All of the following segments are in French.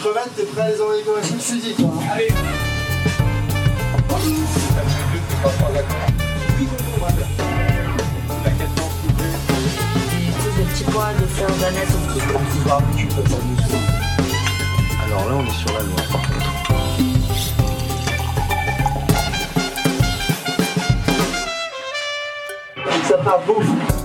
crevettes, t'es prêt à les envoyer comme un coup de fusil, quoi. Allez Des petits pois de. Alors là, on est sur la loi, par contre. Ça part bouffe.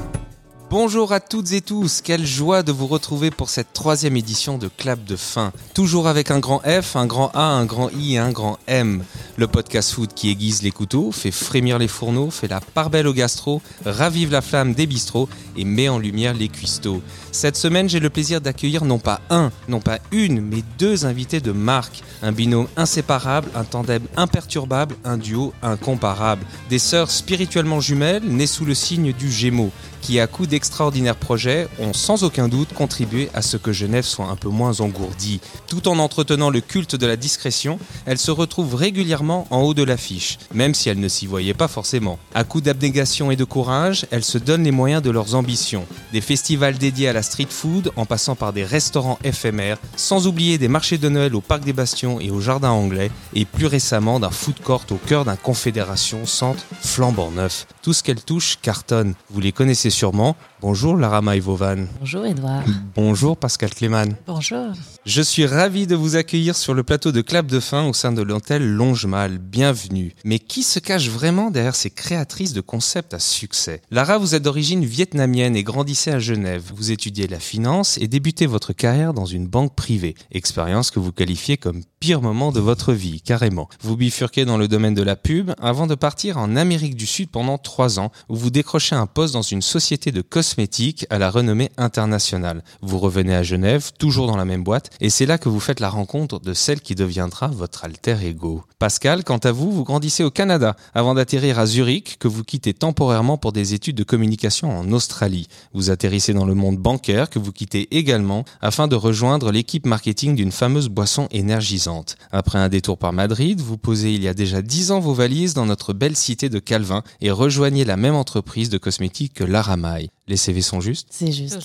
Bonjour à toutes et tous, quelle joie de vous retrouver pour cette troisième édition de Clap de fin. Toujours avec un grand F, un grand A, un grand I et un grand M. Le podcast food qui aiguise les couteaux, fait frémir les fourneaux, fait la part belle au gastro, ravive la flamme des bistrots et met en lumière les cuistots. Cette semaine, j'ai le plaisir d'accueillir non pas un, non pas une, mais deux invités de marque. Un binôme inséparable, un tandem imperturbable, un duo incomparable. Des sœurs spirituellement jumelles, nées sous le signe du Gémeaux qui, à coup d'extraordinaires projets, ont sans aucun doute contribué à ce que Genève soit un peu moins engourdie. Tout en entretenant le culte de la discrétion, elles se retrouvent régulièrement en haut de l'affiche, même si elles ne s'y voyaient pas forcément. À coup d'abnégation et de courage, elles se donnent les moyens de leurs ambitions. Des festivals dédiés à la street food, en passant par des restaurants éphémères, sans oublier des marchés de Noël au Parc des Bastions et au Jardin Anglais, et plus récemment d'un food court au cœur d'un confédération centre flambant neuf. Tout ce qu'elles touchent cartonne. Vous les connaissez sûrement. Bonjour Lara Maïvovan. Bonjour Edouard. Bonjour Pascal Cléman. Bonjour. Je suis ravi de vous accueillir sur le plateau de Clap de Fin au sein de l'hôtel Longemal. Bienvenue. Mais qui se cache vraiment derrière ces créatrices de concepts à succès? Lara, vous êtes d'origine vietnamienne et grandissez à Genève. Vous étudiez la finance et débutez votre carrière dans une banque privée. Expérience que vous qualifiez comme pire moment de votre vie, carrément. Vous bifurquez dans le domaine de la pub avant de partir en Amérique du Sud pendant trois ans où vous décrochez un poste dans une société de cosmétiques à la renommée internationale. Vous revenez à Genève, toujours dans la même boîte, et c'est là que vous faites la rencontre de celle qui deviendra votre alter ego. Pascal, quant à vous, vous grandissez au Canada avant d'atterrir à Zurich, que vous quittez temporairement pour des études de communication en Australie. Vous atterrissez dans le monde bancaire, que vous quittez également afin de rejoindre l'équipe marketing d'une fameuse boisson énergisante. Après un détour par Madrid, vous posez il y a déjà dix ans vos valises dans notre belle cité de Calvin et rejoignez la même entreprise de cosmétiques que Laramai. Les CV sont justes C'est juste.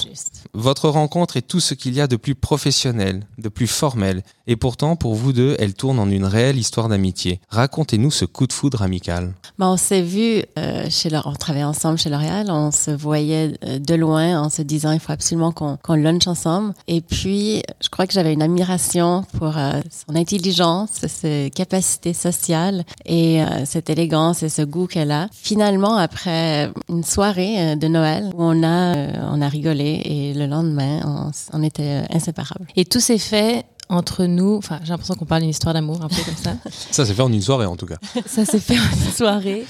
Votre rencontre est tout ce qu'il y a de plus professionnel, de plus formel, et pourtant pour vous deux, elle tourne en une réelle histoire d'amitié. Racontez-nous ce coup de foudre amical. Ben, on s'est vu euh, chez leur, on travaillait ensemble chez L'Oréal, on se voyait euh, de loin en se disant il faut absolument qu'on qu'on lunch ensemble. Et puis je crois que j'avais une admiration pour euh, son intelligence, ses capacités sociales et euh, cette élégance et ce goût qu'elle a. Finalement après une soirée de Noël où on a euh, on a rigolé et le lendemain on, on était euh, inséparables. Et tout s'est fait entre nous, enfin j'ai l'impression qu'on parle d'une histoire d'amour un peu comme ça. Ça s'est fait en une soirée en tout cas. Ça s'est fait en une soirée.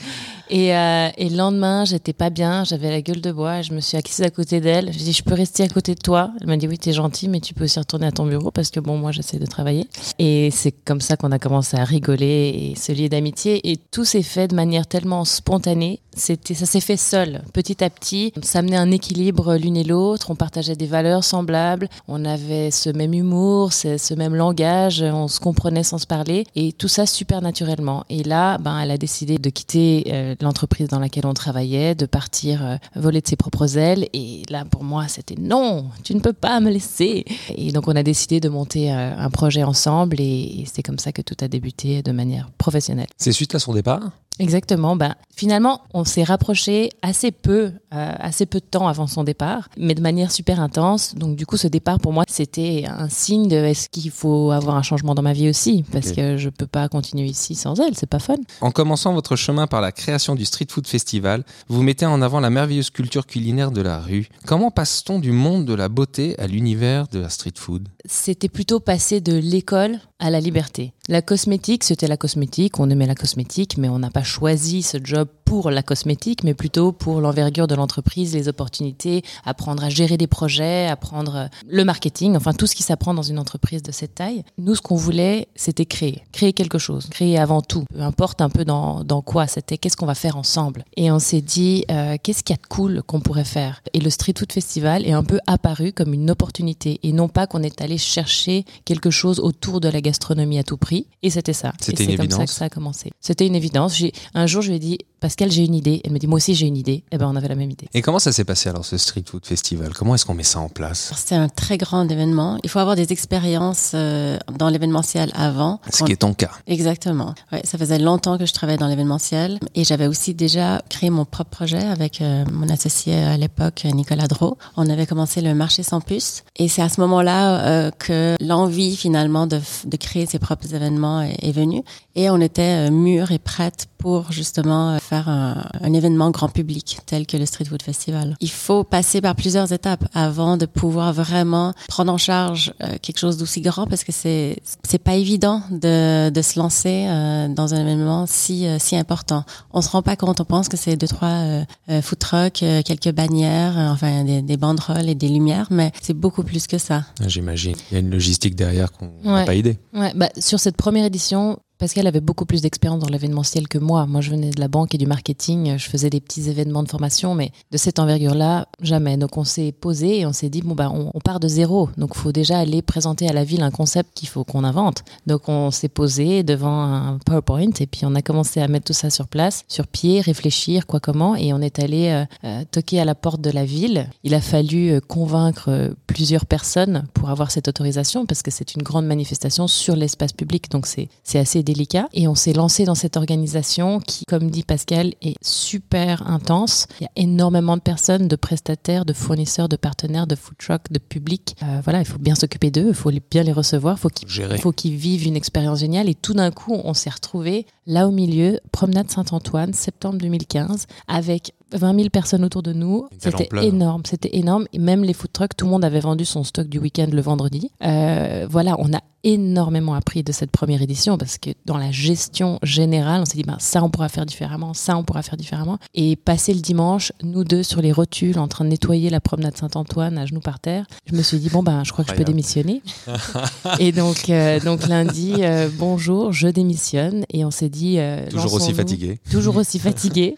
Et, euh, et le lendemain, j'étais pas bien, j'avais la gueule de bois, je me suis assise à côté d'elle. J'ai dit, je peux rester à côté de toi Elle m'a dit, oui, t'es gentil, mais tu peux aussi retourner à ton bureau parce que bon, moi, j'essaie de travailler. Et c'est comme ça qu'on a commencé à rigoler et se lier d'amitié. Et tout s'est fait de manière tellement spontanée. C'était, ça s'est fait seul, petit à petit. Ça amenait un équilibre l'une et l'autre. On partageait des valeurs semblables. On avait ce même humour, ce même langage. On se comprenait sans se parler. Et tout ça super naturellement. Et là, ben, elle a décidé de quitter euh, l'entreprise dans laquelle on travaillait, de partir euh, voler de ses propres ailes. Et là, pour moi, c'était non, tu ne peux pas me laisser. Et donc, on a décidé de monter euh, un projet ensemble. Et, et c'est comme ça que tout a débuté de manière professionnelle. C'est suite à son départ? Exactement. Ben, finalement, on s'est rapproché assez peu, euh, assez peu de temps avant son départ, mais de manière super intense. Donc, du coup, ce départ pour moi, c'était un signe de est-ce qu'il faut avoir un changement dans ma vie aussi, parce que je peux pas continuer ici sans elle. C'est pas fun. En commençant votre chemin par la création du Street Food Festival, vous mettez en avant la merveilleuse culture culinaire de la rue. Comment passe-t-on du monde de la beauté à l'univers de la street food? C'était plutôt passer de l'école à la liberté. La cosmétique, c'était la cosmétique. On aimait la cosmétique, mais on n'a pas choisi ce job pour la cosmétique, mais plutôt pour l'envergure de l'entreprise, les opportunités, apprendre à gérer des projets, apprendre euh, le marketing, enfin tout ce qui s'apprend dans une entreprise de cette taille. Nous, ce qu'on voulait, c'était créer, créer quelque chose, créer avant tout. Peu importe un peu dans, dans quoi, c'était qu'est-ce qu'on va faire ensemble. Et on s'est dit, euh, qu'est-ce qu'il y a de cool qu'on pourrait faire? Et le Street Food Festival est un peu apparu comme une opportunité, et non pas qu'on est allé chercher quelque chose autour de la gastronomie à tout prix. Et c'était ça. C'était c'est une comme ça évidence. que ça a commencé. C'était une évidence. J'ai un jour, je lui ai dit Pascal, j'ai une idée. Elle me dit Moi aussi, j'ai une idée. Et ben, on avait la même idée. Et comment ça s'est passé alors ce Street Food Festival? Comment est-ce qu'on met ça en place? C'est un très grand événement. Il faut avoir des expériences euh, dans l'événementiel avant. Ce qui est ton cas. Exactement. Ouais, ça faisait longtemps que je travaillais dans l'événementiel et j'avais aussi déjà créé mon propre projet avec euh, mon associé à l'époque, Nicolas Drault. On avait commencé le marché sans puce et c'est à ce moment-là euh, que l'envie finalement de, de, créer ses propres événements est, est venue et on était euh, mûrs et prêtes pour justement faire un, un, événement grand public tel que le Street Food Festival. Il faut passer par plusieurs étapes avant de pouvoir vraiment prendre en charge euh, quelque chose d'aussi grand parce que c'est c'est pas évident de, de se lancer euh, dans un événement si euh, si important. On se rend pas compte, on pense que c'est deux trois euh, food trucks, quelques bannières, enfin des, des, banderoles et des lumières, mais c'est beaucoup plus que ça. J'imagine. Il y a une logistique derrière qu'on n'a Ouais. pas idée. Ouais, bah, sur cette première édition, Pascal avait beaucoup plus d'expérience dans l'événementiel que moi. Moi, je venais de la banque et du marketing. Je faisais des petits événements de formation, mais de cette envergure-là, jamais. Donc, on s'est posé et on s'est dit, bon, bah, on, part de zéro. Donc, il faut déjà aller présenter à la ville un concept qu'il faut qu'on invente. Donc, on s'est posé devant un PowerPoint et puis on a commencé à mettre tout ça sur place, sur pied, réfléchir, quoi, comment. Et on est allé euh, euh, toquer à la porte de la ville. Il a fallu euh, convaincre plusieurs personnes pour avoir cette autorisation parce que c'est une grande manifestation sur l'espace public. Donc, c'est assez délicat. Et on s'est lancé dans cette organisation qui, comme dit Pascal, est super intense. Il y a énormément de personnes, de prestataires, de fournisseurs, de partenaires, de food trucks, de public. Euh, voilà, il faut bien s'occuper d'eux, il faut bien les recevoir, il faut qu'ils Gérer. faut qu'ils vivent une expérience géniale. Et tout d'un coup, on s'est retrouvé là au milieu, promenade Saint-Antoine, septembre 2015, avec 20 000 personnes autour de nous. C'était énorme, c'était énorme. Et même les food trucks, tout le monde avait vendu son stock du week-end le vendredi. Euh, voilà, on a énormément appris de cette première édition parce que dans la gestion générale, on s'est dit, ben, ça, on pourra faire différemment, ça, on pourra faire différemment. Et passer le dimanche, nous deux sur les rotules, en train de nettoyer la promenade Saint-Antoine à genoux par terre, je me suis dit, bon, ben, je crois que je peux démissionner. et donc, euh, donc lundi, euh, bonjour, je démissionne. Et on s'est dit. euh, Toujours aussi fatigué. Toujours aussi fatigué.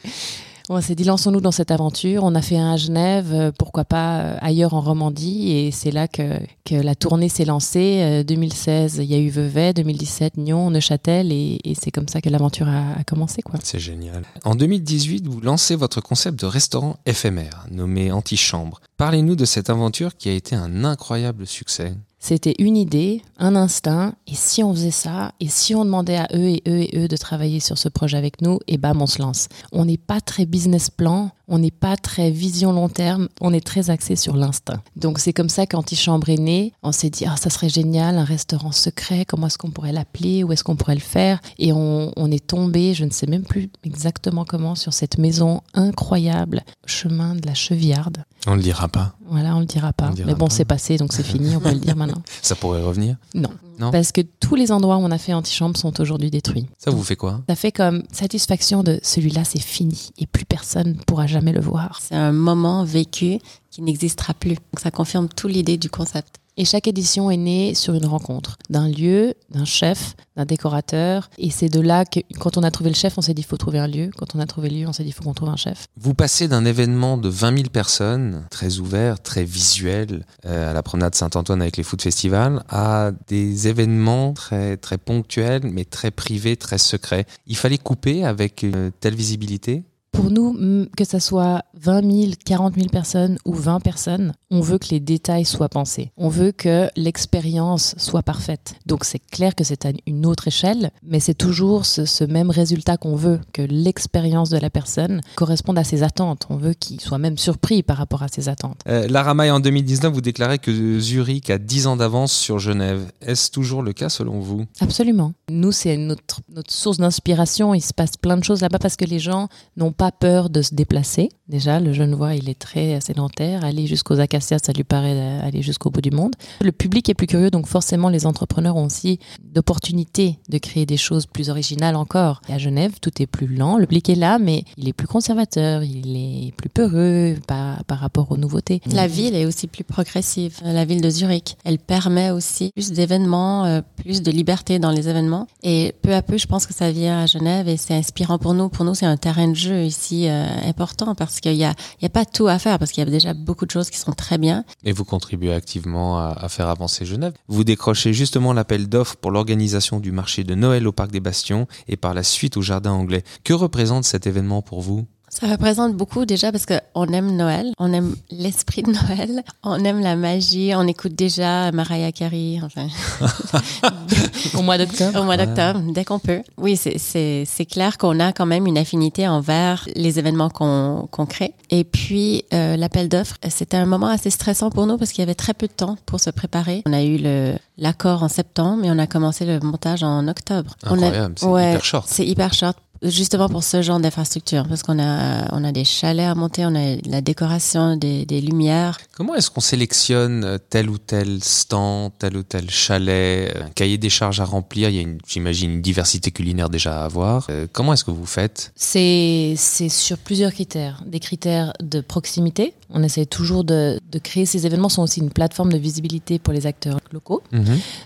On s'est dit, lançons-nous dans cette aventure. On a fait un à Genève, euh, pourquoi pas euh, ailleurs en Romandie. Et c'est là que, que la tournée s'est lancée. Euh, 2016, il y a eu Vevey. 2017, Nyon, Neuchâtel. Et, et c'est comme ça que l'aventure a, a commencé. Quoi. C'est génial. En 2018, vous lancez votre concept de restaurant éphémère, nommé Antichambre. Parlez-nous de cette aventure qui a été un incroyable succès. C'était une idée, un instinct, et si on faisait ça, et si on demandait à eux et eux et eux de travailler sur ce projet avec nous, et bam, on se lance. On n'est pas très business plan, on n'est pas très vision long terme, on est très axé sur l'instinct. Donc c'est comme ça qu'Antichambre est né. On s'est dit, ah, ça serait génial, un restaurant secret, comment est-ce qu'on pourrait l'appeler, où est-ce qu'on pourrait le faire? Et on, on est tombé, je ne sais même plus exactement comment, sur cette maison incroyable, chemin de la Chevillarde. On le dira pas. Voilà, on le dira pas. Le dira Mais bon, c'est passé, donc c'est fini, on peut le dire maintenant. Ça pourrait revenir? Non. Non? Parce que tous les endroits où on a fait antichambre sont aujourd'hui détruits. Ça vous fait quoi? Ça fait comme satisfaction de celui-là, c'est fini et plus personne ne pourra jamais le voir. C'est un moment vécu qui n'existera plus. Donc ça confirme toute l'idée du concept. Et chaque édition est née sur une rencontre d'un lieu, d'un chef, d'un décorateur. Et c'est de là que, quand on a trouvé le chef, on s'est dit il faut trouver un lieu. Quand on a trouvé le lieu, on s'est dit il faut qu'on trouve un chef. Vous passez d'un événement de 20 000 personnes, très ouvert, très visuel, euh, à la promenade Saint-Antoine avec les food festivals, à des événements très, très ponctuels, mais très privés, très secrets. Il fallait couper avec une telle visibilité? Pour nous, que ça soit 20 000, 40 000 personnes ou 20 personnes, on veut que les détails soient pensés. On veut que l'expérience soit parfaite. Donc c'est clair que c'est à une autre échelle, mais c'est toujours ce, ce même résultat qu'on veut, que l'expérience de la personne corresponde à ses attentes. On veut qu'il soit même surpris par rapport à ses attentes. Euh, Lara Maille, en 2019, vous déclarez que Zurich a 10 ans d'avance sur Genève. Est-ce toujours le cas selon vous? Absolument. Nous, c'est notre, notre source d'inspiration. Il se passe plein de choses là-bas parce que les gens n'ont pas peur de se déplacer. Déjà, le Genevois, il est très sédentaire. Aller jusqu'aux acacias, ça lui paraît euh, aller jusqu'au bout du monde. Le public est plus curieux, donc forcément, les entrepreneurs ont aussi d'opportunités de créer des choses plus originales encore. À Genève, tout est plus lent. Le public est là, mais il est plus conservateur, il est plus peureux par, par rapport aux nouveautés. La ville est aussi plus progressive, la ville de Zurich. Elle permet aussi plus d'événements, euh, plus de liberté dans les événements. Et peu à peu, je pense que ça vient à Genève et c'est inspirant pour nous. Pour nous, c'est un terrain de jeu euh, important parce qu'il y a, y a pas tout à faire parce qu'il y a déjà beaucoup de choses qui sont très bien. Et vous contribuez activement à faire avancer Genève. Vous décrochez justement l'appel d'offres pour l'organisation du marché de Noël au Parc des Bastions et par la suite au Jardin Anglais. Que représente cet événement pour vous? Ça représente beaucoup déjà parce qu'on aime Noël, on aime l'esprit de Noël, on aime la magie, on écoute déjà Mariah Carey, enfin, Au mois d'octobre. au mois d'octobre, dès qu'on peut. Oui, c'est- c'est c'est clair qu'on a quand même une affinité envers les événements qu'on qu'on crée. Et puis, euh, l'appel d'offres, c'était un moment assez stressant pour nous parce qu'il y avait très peu de temps pour se préparer. On a eu le l'accord en septembre et on a commencé le montage en octobre. Incroyable, c'est Ouais, hyper short. C'est hyper short. Justement pour ce genre d'infrastructure, parce qu'on a, on a des chalets à monter, on a la décoration, des, des lumières. Comment est-ce qu'on sélectionne euh, tel ou tel stand, tel ou tel chalet, euh, un cahier des charges à remplir? Il y a, une- j'imagine, une diversité culinaire déjà à avoir. Euh, comment est-ce que vous faites? C'est c'est sur plusieurs critères. Des critères de proximité. On essaie toujours de, de créer ces événements sont aussi une plateforme de visibilité pour les acteurs locaux.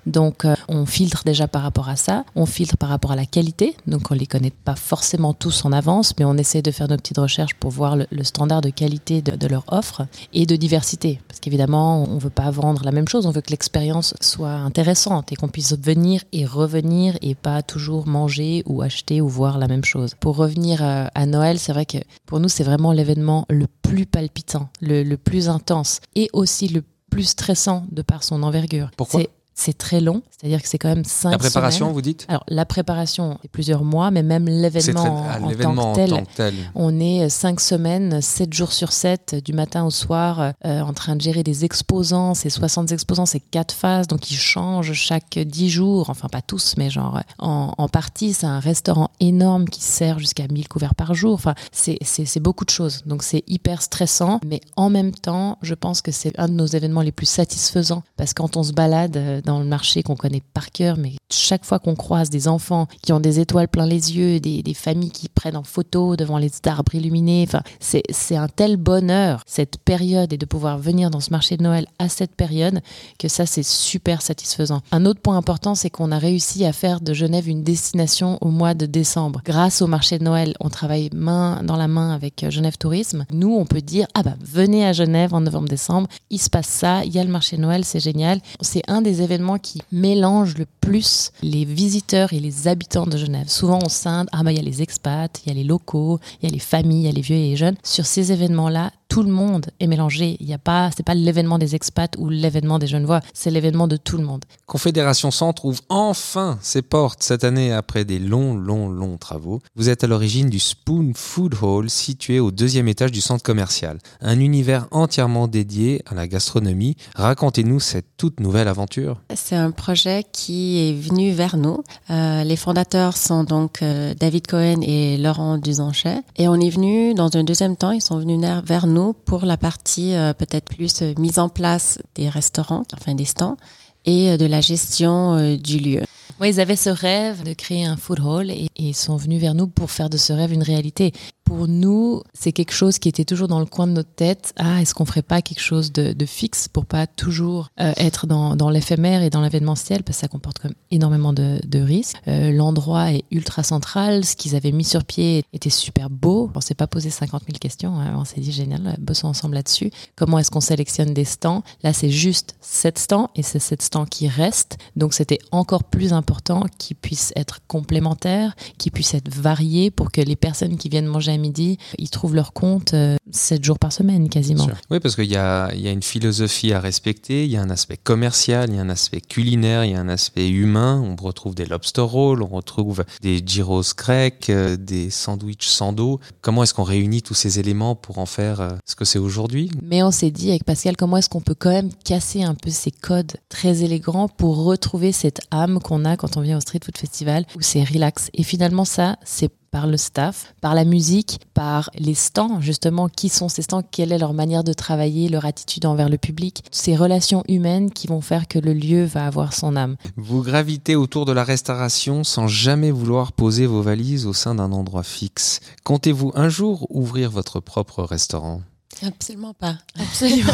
Donc euh, on filtre déjà par rapport à ça. On filtre par rapport à la qualité. Donc on les connaît pas forcément tous en avance, mais on essaie de faire nos petites recherches pour voir le, le standard de qualité de, de leur offre et de diversité. Parce qu'évidemment, on veut pas vendre la même chose. On veut que l'expérience soit intéressante et qu'on puisse venir et revenir et pas toujours manger ou acheter ou voir la même chose. Pour revenir à Noël, c'est vrai que pour nous, c'est vraiment l'événement le plus palpitant, le, le plus intense et aussi le plus stressant de par son envergure. Pourquoi? C'est- très long, c'est-à-dire que c'est quand même cinq La préparation, semaines. vous dites? Alors la préparation, c'est plusieurs mois, mais même l'événement très- en, ah, en tant en que tel. tant que tel. On est cinq semaines, sept jours sur sept, du matin au soir, euh, en train de gérer des exposants. C'est 60 exposants, c'est quatre phases, donc ils changent chaque dix jours. Enfin, pas tous, mais genre en, en partie, c'est un restaurant énorme qui sert jusqu'à 1000 couverts par jour. Enfin, c'est- beaucoup de choses. Donc c'est hyper stressant, mais en même temps, je pense que c'est un de nos événements les plus satisfaisants parce que quand on se balade euh, dans le marché qu'on connaît par cœur, mais chaque fois qu'on croise des enfants qui ont des étoiles plein les yeux, des, familles qui prennent en photo devant les arbres illuminés, enfin, c'est c'est un tel bonheur cette période et de pouvoir venir dans ce marché de Noël à cette période que ça c'est super satisfaisant. Un autre point important, c'est qu'on a réussi à faire de Genève une destination au mois de décembre. Grâce au marché de Noël, on travaille main dans la main avec euh, Genève Tourisme. Nous, on peut dire ah bah venez à Genève en novembre-décembre, il se passe ça, il y a le marché de Noël, c'est génial. C'est un des événements qui mélange le plus les visiteurs et les habitants de Genève. Souvent, on scinde ah bah il y a les expats, il y a les locaux, il y a les familles, il y a les vieux et les jeunes. Sur ces événements-là, tout le monde est mélangé. Il y a pas, c'est pas l'événement des expats ou l'événement des Genevois, c'est l'événement de tout le monde. Confédération Centre ouvre enfin ses portes cette année après des longs, longs, longs travaux. Vous êtes à l'origine du Spoon Food Hall situé au deuxième étage du centre commercial. Un univers entièrement dédié à la gastronomie. Racontez-nous cette toute nouvelle aventure. C'est un projet qui est venu vers nous. Euh, les fondateurs sont donc euh, David Cohen et Laurent Duzanchet. Et on est venu, dans un deuxième temps, ils sont venus vers nous pour la partie euh, peut-être plus euh, mise en place des restaurants, enfin des stands, et euh, de la gestion du lieu. Ils avaient ce rêve de créer un food hall et ils sont venus vers nous pour faire de ce rêve une réalité. Pour nous, c'est quelque chose qui était toujours dans le coin de notre tête. Ah, est-ce qu'on ferait pas quelque chose de, de fixe pour pas toujours euh, être dans, dans l'éphémère et dans l'événementiel? Parce que ça comporte quand même énormément de, de risques. Euh, L'endroit est ultra central. Ce qu'ils avaient mis sur pied était super beau. On s'est pas posé 50 000 questions. hein. On s'est dit génial, bossons ensemble là-dessus. Comment est-ce qu'on sélectionne des stands? Là, c'est juste sept stands et c'est sept stands qui restent. Donc, c'était encore plus important qu'ils puissent être complémentaires, qu'ils puissent être variés pour que les personnes qui viennent manger midi, ils trouvent leur compte euh, sept jours par semaine quasiment. Oui, parce qu'il y a, il y a une philosophie à respecter, il y a un aspect commercial, il y a un aspect culinaire, il y a un aspect humain. On retrouve des lobster rolls, on retrouve des gyros grecs, euh, des sandwichs sans dos. Comment est-ce qu'on réunit tous ces éléments pour en faire euh, ce que c'est aujourd'hui? Mais on s'est dit avec Pascal comment est-ce qu'on peut quand même casser un peu ces codes très élégants pour retrouver cette âme qu'on a quand on vient au Street Food Festival où c'est relax. Et finalement ça, c'est par le staff, par la musique, par les stands, justement, qui sont ces stands, quelle est leur manière de travailler, leur attitude envers le public, ces relations humaines qui vont faire que le lieu va avoir son âme. Vous gravitez autour de la restauration sans jamais vouloir poser vos valises au sein d'un endroit fixe. Comptez-vous un jour ouvrir votre propre restaurant? Absolument pas. Absolument.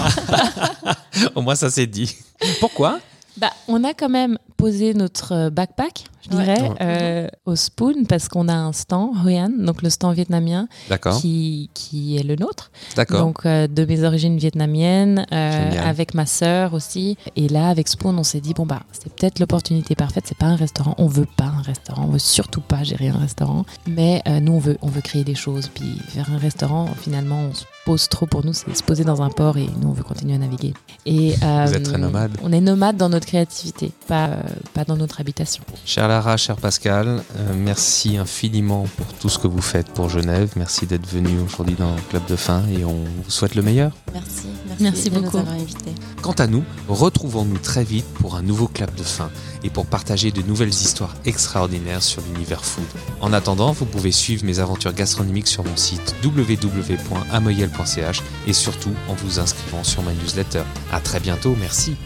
Au moins ça c'est dit. Pourquoi? Bah, on a quand même poser notre euh, backpack, je Ouais. dirais, Ouais. euh, au Spoon parce qu'on a un stand, Huyan, donc le stand vietnamien, qui, qui est le nôtre. D'accord. Donc euh, de mes origines vietnamiennes, euh, avec ma sœur aussi. Et là, avec Spoon, on s'est dit bon bah c'est peut-être l'opportunité parfaite. C'est pas un restaurant, on veut pas un restaurant, on veut surtout pas gérer un restaurant. Mais euh, nous on veut on veut créer des choses. Puis faire un restaurant, finalement, on se pose trop pour nous, c'est se poser dans un port et nous on veut continuer à naviguer. Et euh, Vous êtes très nomade. On est nomade dans notre créativité, pas euh, pas dans notre habitation. Cher Lara, cher Pascal, euh, merci infiniment pour tout ce que vous faites pour Genève. Merci d'être venu aujourd'hui dans le Club de Fin et on vous souhaite le meilleur. Merci, merci, Merci de beaucoup. nous avoir invités. Quant à nous, retrouvons-nous très vite pour un nouveau Club de Fin et pour partager de nouvelles histoires extraordinaires sur l'univers food. En attendant, vous pouvez suivre mes aventures gastronomiques sur mon site www.amoyel.ch et surtout en vous inscrivant sur ma newsletter. À très bientôt, merci.